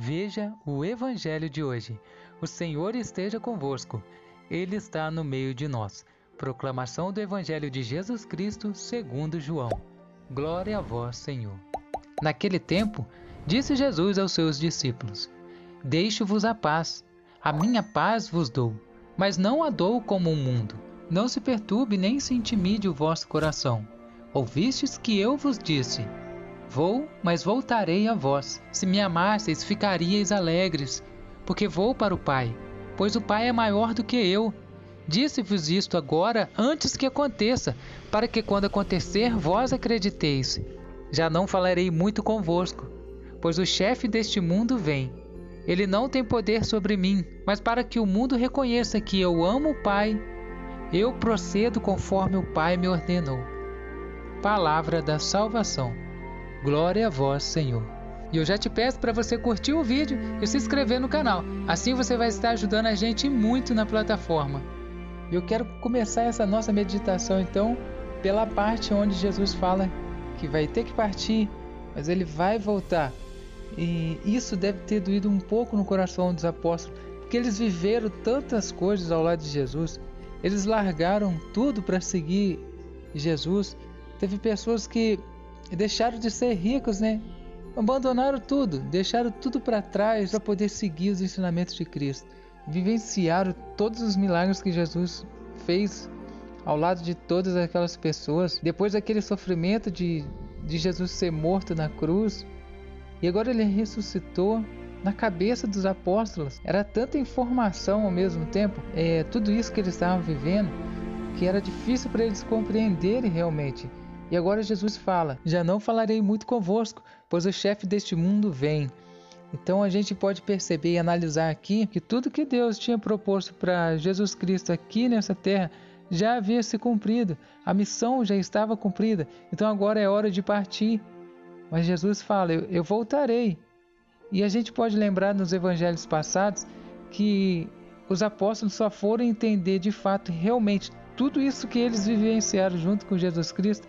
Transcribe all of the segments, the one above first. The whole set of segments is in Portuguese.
Veja o Evangelho de hoje. O Senhor esteja convosco. Ele está no meio de nós. Proclamação do Evangelho de Jesus Cristo, segundo João. Glória a vós, Senhor. Naquele tempo, disse Jesus aos seus discípulos: Deixo-vos a paz. A minha paz vos dou, mas não a dou como o mundo. Não se perturbe nem se intimide o vosso coração. Ouvistes que eu vos disse: Vou, mas voltarei a vós. Se me amasseis, ficaríeis alegres, porque vou para o Pai, pois o Pai é maior do que eu. Disse-vos isto agora, antes que aconteça, para que quando acontecer, vós acrediteis. Já não falarei muito convosco, pois o chefe deste mundo vem. Ele não tem poder sobre mim, mas para que o mundo reconheça que eu amo o Pai, eu procedo conforme o Pai me ordenou. Palavra da salvação. Glória a vós, Senhor. E eu já te peço para você curtir o vídeo e se inscrever no canal. Assim você vai estar ajudando a gente muito na plataforma. Eu quero começar essa nossa meditação então pela parte onde Jesus fala que vai ter que partir, mas ele vai voltar. E isso deve ter doído um pouco no coração dos apóstolos, porque eles viveram tantas coisas ao lado de Jesus. Eles largaram tudo para seguir Jesus. Teve pessoas que e deixaram de ser ricos, né? Abandonaram tudo, deixaram tudo para trás para poder seguir os ensinamentos de Cristo. Vivenciaram todos os milagres que Jesus fez ao lado de todas aquelas pessoas. Depois daquele sofrimento de, de Jesus ser morto na cruz, e agora ele ressuscitou na cabeça dos apóstolos. Era tanta informação ao mesmo tempo, é, tudo isso que eles estavam vivendo, que era difícil para eles compreenderem realmente. E agora Jesus fala: Já não falarei muito convosco, pois o chefe deste mundo vem. Então a gente pode perceber e analisar aqui que tudo que Deus tinha proposto para Jesus Cristo aqui nessa terra já havia se cumprido, a missão já estava cumprida, então agora é hora de partir. Mas Jesus fala: Eu, eu voltarei. E a gente pode lembrar nos evangelhos passados que os apóstolos só foram entender de fato realmente tudo isso que eles vivenciaram junto com Jesus Cristo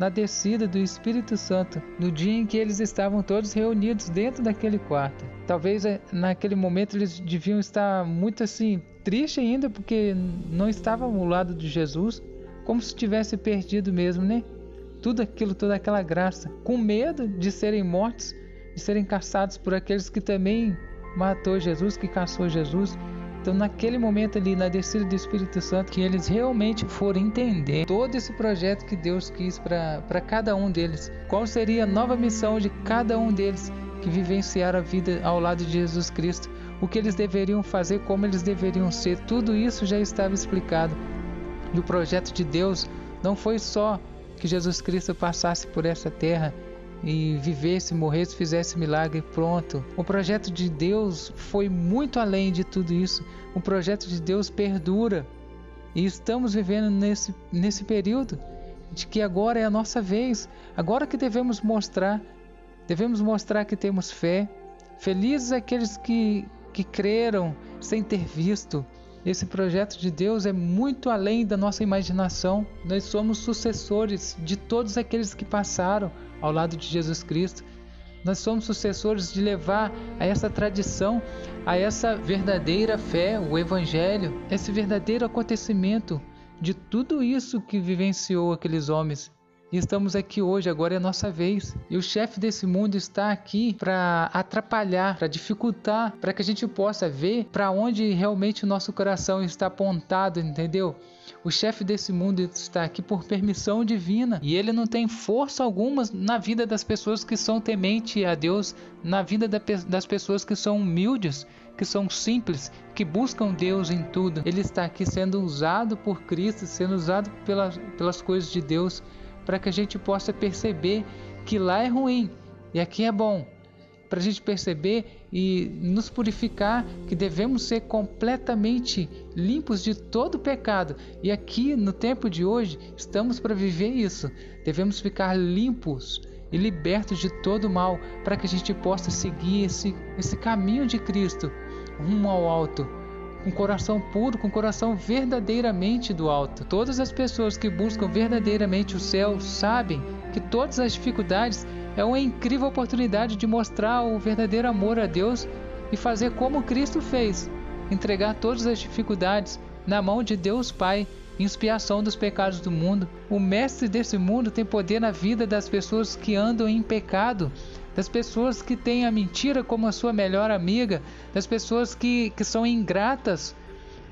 na descida do Espírito Santo, no dia em que eles estavam todos reunidos dentro daquele quarto. Talvez eh, naquele momento eles deviam estar muito assim, triste ainda porque não estavam ao lado de Jesus, como se tivesse perdido mesmo, né? Tudo aquilo, toda aquela graça, com medo de serem mortos, de serem caçados por aqueles que também matou Jesus, que caçou Jesus. Então, naquele momento ali, na descida do Espírito Santo, que eles realmente foram entender todo esse projeto que Deus quis para cada um deles. Qual seria a nova missão de cada um deles que vivenciaram a vida ao lado de Jesus Cristo? O que eles deveriam fazer, como eles deveriam ser, tudo isso já estava explicado. E o projeto de Deus não foi só que Jesus Cristo passasse por essa terra e vivesse, morresse, fizesse milagre, pronto. O projeto de Deus foi muito além de tudo isso. O projeto de Deus perdura. E estamos vivendo nesse, nesse período de que agora é a nossa vez. Agora que devemos mostrar, devemos mostrar que temos fé. Felizes aqueles que, que creram sem ter visto. Esse projeto de Deus é muito além da nossa imaginação. Nós somos sucessores de todos aqueles que passaram ao lado de Jesus Cristo. Nós somos sucessores de levar a essa tradição, a essa verdadeira fé, o Evangelho, esse verdadeiro acontecimento de tudo isso que vivenciou aqueles homens e estamos aqui hoje, agora é a nossa vez. E o chefe desse mundo está aqui para atrapalhar, para dificultar, para que a gente possa ver para onde realmente o nosso coração está apontado, entendeu? O chefe desse mundo está aqui por permissão divina e ele não tem força alguma na vida das pessoas que são tementes a Deus, na vida das pessoas que são humildes, que são simples, que buscam Deus em tudo. Ele está aqui sendo usado por Cristo, sendo usado pelas, pelas coisas de Deus para que a gente possa perceber que lá é ruim e aqui é bom. Para a gente perceber e nos purificar que devemos ser completamente limpos de todo pecado. E aqui no tempo de hoje estamos para viver isso. Devemos ficar limpos e libertos de todo mal para que a gente possa seguir esse, esse caminho de Cristo rumo ao alto com coração puro, com coração verdadeiramente do alto. Todas as pessoas que buscam verdadeiramente o céu sabem que todas as dificuldades é uma incrível oportunidade de mostrar o verdadeiro amor a Deus e fazer como Cristo fez, entregar todas as dificuldades na mão de Deus Pai, expiação dos pecados do mundo. O mestre desse mundo tem poder na vida das pessoas que andam em pecado, das pessoas que têm a mentira como a sua melhor amiga, das pessoas que, que são ingratas,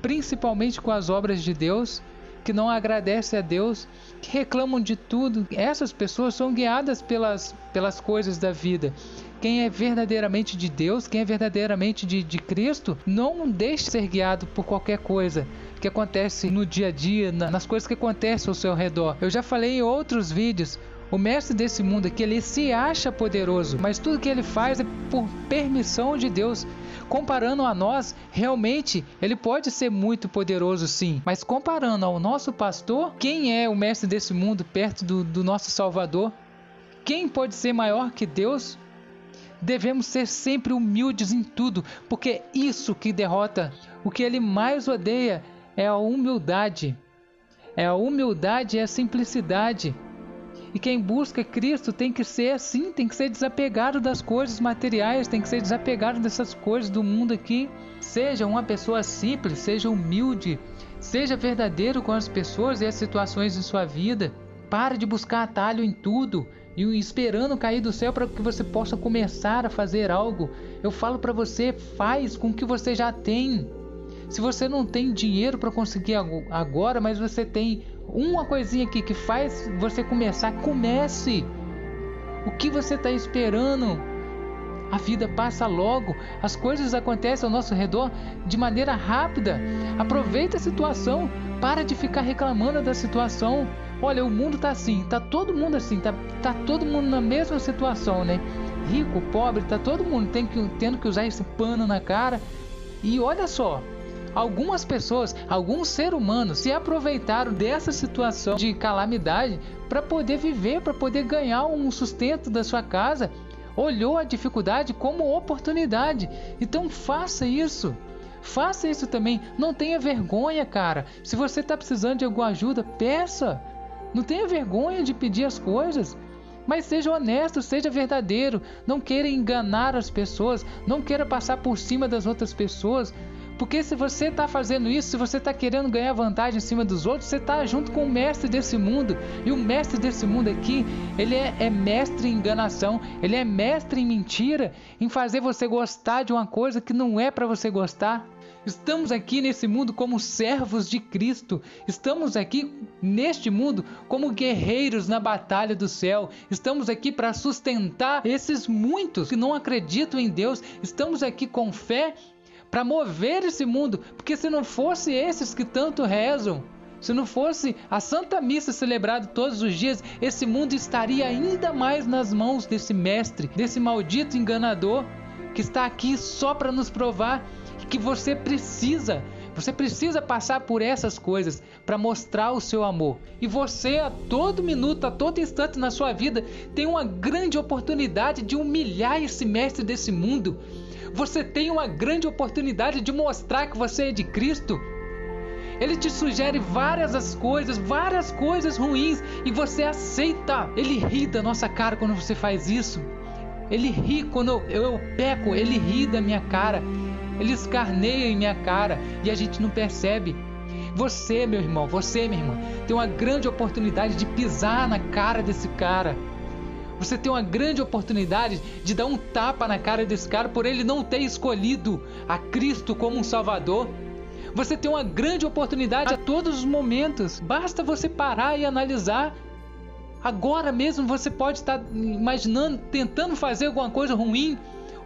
principalmente com as obras de Deus, que não agradecem a Deus, que reclamam de tudo. Essas pessoas são guiadas pelas, pelas coisas da vida. Quem é verdadeiramente de Deus, quem é verdadeiramente de, de Cristo, não deixe ser guiado por qualquer coisa que acontece no dia a dia, nas coisas que acontecem ao seu redor. Eu já falei em outros vídeos o mestre desse mundo aqui, ele se acha poderoso, mas tudo que ele faz é por permissão de Deus. Comparando a nós, realmente ele pode ser muito poderoso sim, mas comparando ao nosso pastor, quem é o mestre desse mundo perto do, do nosso Salvador? Quem pode ser maior que Deus? Devemos ser sempre humildes em tudo, porque isso que derrota, o que ele mais odeia é a humildade. É a humildade e a simplicidade. E quem busca Cristo tem que ser assim, tem que ser desapegado das coisas materiais, tem que ser desapegado dessas coisas do mundo aqui. Seja uma pessoa simples, seja humilde, seja verdadeiro com as pessoas e as situações de sua vida. Pare de buscar atalho em tudo e esperando cair do céu para que você possa começar a fazer algo. Eu falo para você, faz com o que você já tem. Se você não tem dinheiro para conseguir agora, mas você tem uma coisinha aqui que faz você começar, comece. O que você está esperando? A vida passa logo, as coisas acontecem ao nosso redor de maneira rápida. Aproveita a situação, para de ficar reclamando da situação. Olha, o mundo tá assim, tá todo mundo assim, tá, tá todo mundo na mesma situação, né? Rico, pobre, tá todo mundo tem que, tendo que usar esse pano na cara. E olha só, Algumas pessoas, alguns seres humanos se aproveitaram dessa situação de calamidade para poder viver, para poder ganhar um sustento da sua casa. Olhou a dificuldade como oportunidade. Então faça isso. Faça isso também. Não tenha vergonha, cara. Se você está precisando de alguma ajuda, peça. Não tenha vergonha de pedir as coisas. Mas seja honesto, seja verdadeiro. Não queira enganar as pessoas. Não queira passar por cima das outras pessoas. Porque se você está fazendo isso, se você está querendo ganhar vantagem em cima dos outros, você está junto com o mestre desse mundo. E o mestre desse mundo aqui, ele é, é mestre em enganação, ele é mestre em mentira, em fazer você gostar de uma coisa que não é para você gostar. Estamos aqui nesse mundo como servos de Cristo. Estamos aqui neste mundo como guerreiros na batalha do céu. Estamos aqui para sustentar esses muitos que não acreditam em Deus. Estamos aqui com fé para mover esse mundo, porque se não fosse esses que tanto rezam, se não fosse a Santa Missa celebrada todos os dias, esse mundo estaria ainda mais nas mãos desse mestre, desse maldito enganador que está aqui só para nos provar que você precisa, você precisa passar por essas coisas para mostrar o seu amor. E você a todo minuto, a todo instante na sua vida tem uma grande oportunidade de humilhar esse mestre desse mundo você tem uma grande oportunidade de mostrar que você é de Cristo. Ele te sugere várias as coisas, várias coisas ruins e você aceita. Ele ri da nossa cara quando você faz isso. Ele ri quando eu, eu peco, ele ri da minha cara. Ele escarneia em minha cara e a gente não percebe. Você, meu irmão, você, minha irmã, tem uma grande oportunidade de pisar na cara desse cara. Você tem uma grande oportunidade de dar um tapa na cara desse cara por ele não ter escolhido a Cristo como um Salvador. Você tem uma grande oportunidade a todos os momentos. Basta você parar e analisar. Agora mesmo você pode estar imaginando, tentando fazer alguma coisa ruim.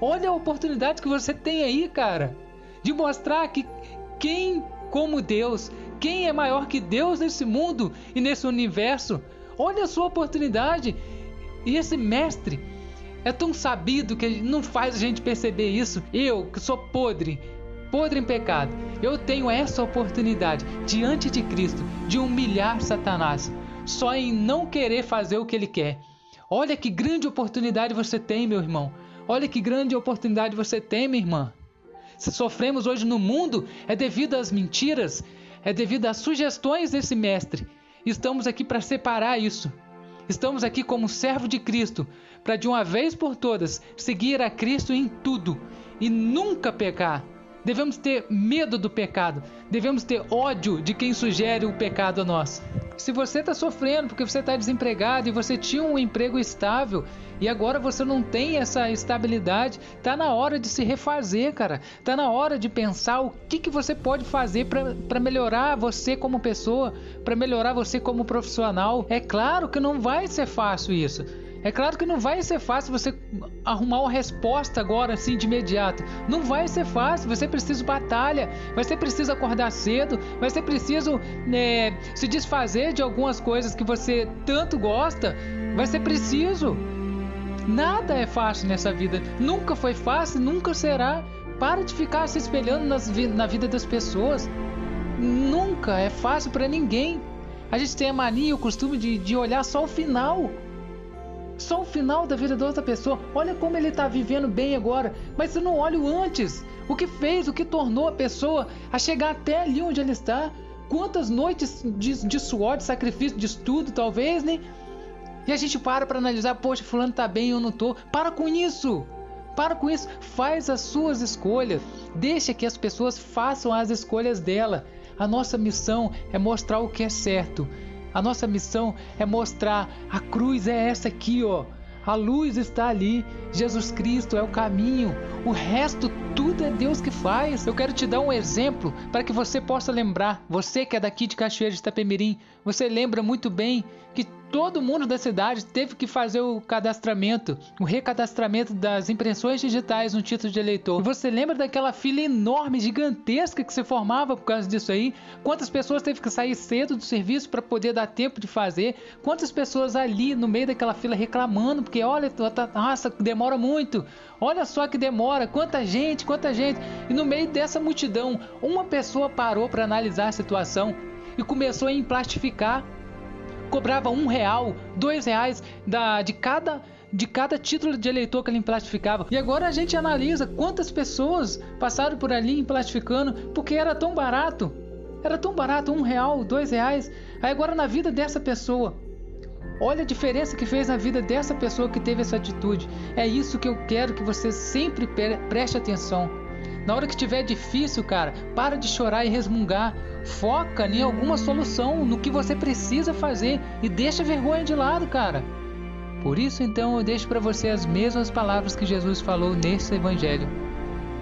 Olha a oportunidade que você tem aí, cara, de mostrar que quem como Deus, quem é maior que Deus nesse mundo e nesse universo. Olha a sua oportunidade e esse mestre é tão sabido que não faz a gente perceber isso. Eu, que sou podre, podre em pecado, eu tenho essa oportunidade diante de Cristo de humilhar Satanás, só em não querer fazer o que ele quer. Olha que grande oportunidade você tem, meu irmão. Olha que grande oportunidade você tem, minha irmã. Se sofremos hoje no mundo, é devido às mentiras, é devido às sugestões desse mestre. Estamos aqui para separar isso Estamos aqui como servo de Cristo para de uma vez por todas seguir a Cristo em tudo e nunca pecar. Devemos ter medo do pecado, devemos ter ódio de quem sugere o pecado a nós. Se você está sofrendo porque você está desempregado e você tinha um emprego estável e agora você não tem essa estabilidade, tá na hora de se refazer, cara. Tá na hora de pensar o que, que você pode fazer para melhorar você como pessoa, para melhorar você como profissional. É claro que não vai ser fácil isso. É claro que não vai ser fácil você arrumar uma resposta agora assim de imediato. Não vai ser fácil, vai ser preciso batalha, vai ser preciso acordar cedo, vai ser preciso né, se desfazer de algumas coisas que você tanto gosta, vai ser preciso. Nada é fácil nessa vida, nunca foi fácil, nunca será. Para de ficar se espelhando nas, na vida das pessoas. Nunca é fácil para ninguém. A gente tem a mania o costume de, de olhar só o final só o final da vida da outra pessoa. Olha como ele está vivendo bem agora, mas você não olha o antes. O que fez, o que tornou a pessoa a chegar até ali onde ele está. Quantas noites de, de suor, de sacrifício, de estudo, talvez, né? E a gente para para analisar, poxa, fulano tá bem, eu não tô. Para com isso! Para com isso, faz as suas escolhas. Deixa que as pessoas façam as escolhas dela. A nossa missão é mostrar o que é certo. A nossa missão é mostrar a cruz é essa aqui, ó. A luz está ali. Jesus Cristo é o caminho. O resto tudo é Deus que faz. Eu quero te dar um exemplo para que você possa lembrar. Você que é daqui de Cachoeira de Itapemirim, você lembra muito bem que todo mundo da cidade teve que fazer o cadastramento, o recadastramento das impressões digitais no título de eleitor. E você lembra daquela fila enorme, gigantesca que se formava por causa disso aí? Quantas pessoas teve que sair cedo do serviço para poder dar tempo de fazer? Quantas pessoas ali no meio daquela fila reclamando porque olha, tá, nossa, demora muito. Olha só que demora, quanta gente, quanta gente. E no meio dessa multidão, uma pessoa parou para analisar a situação e começou a emplastificar cobrava um real, dois reais da, de cada de cada título de eleitor que ele emplastificava. E agora a gente analisa quantas pessoas passaram por ali emplastificando porque era tão barato. Era tão barato, um real, dois reais. Aí agora na vida dessa pessoa, olha a diferença que fez na vida dessa pessoa que teve essa atitude. É isso que eu quero que você sempre preste atenção. Na hora que estiver difícil, cara, para de chorar e resmungar. Foca em alguma solução, no que você precisa fazer e deixa a vergonha de lado, cara. Por isso, então, eu deixo para você as mesmas palavras que Jesus falou nesse evangelho.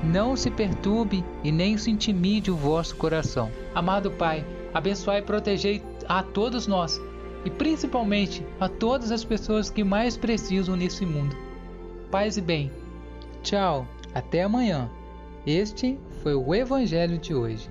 Não se perturbe e nem se intimide o vosso coração. Amado Pai, abençoai e protegei a todos nós e principalmente a todas as pessoas que mais precisam nesse mundo. Paz e bem. Tchau, até amanhã. Este foi o Evangelho de hoje.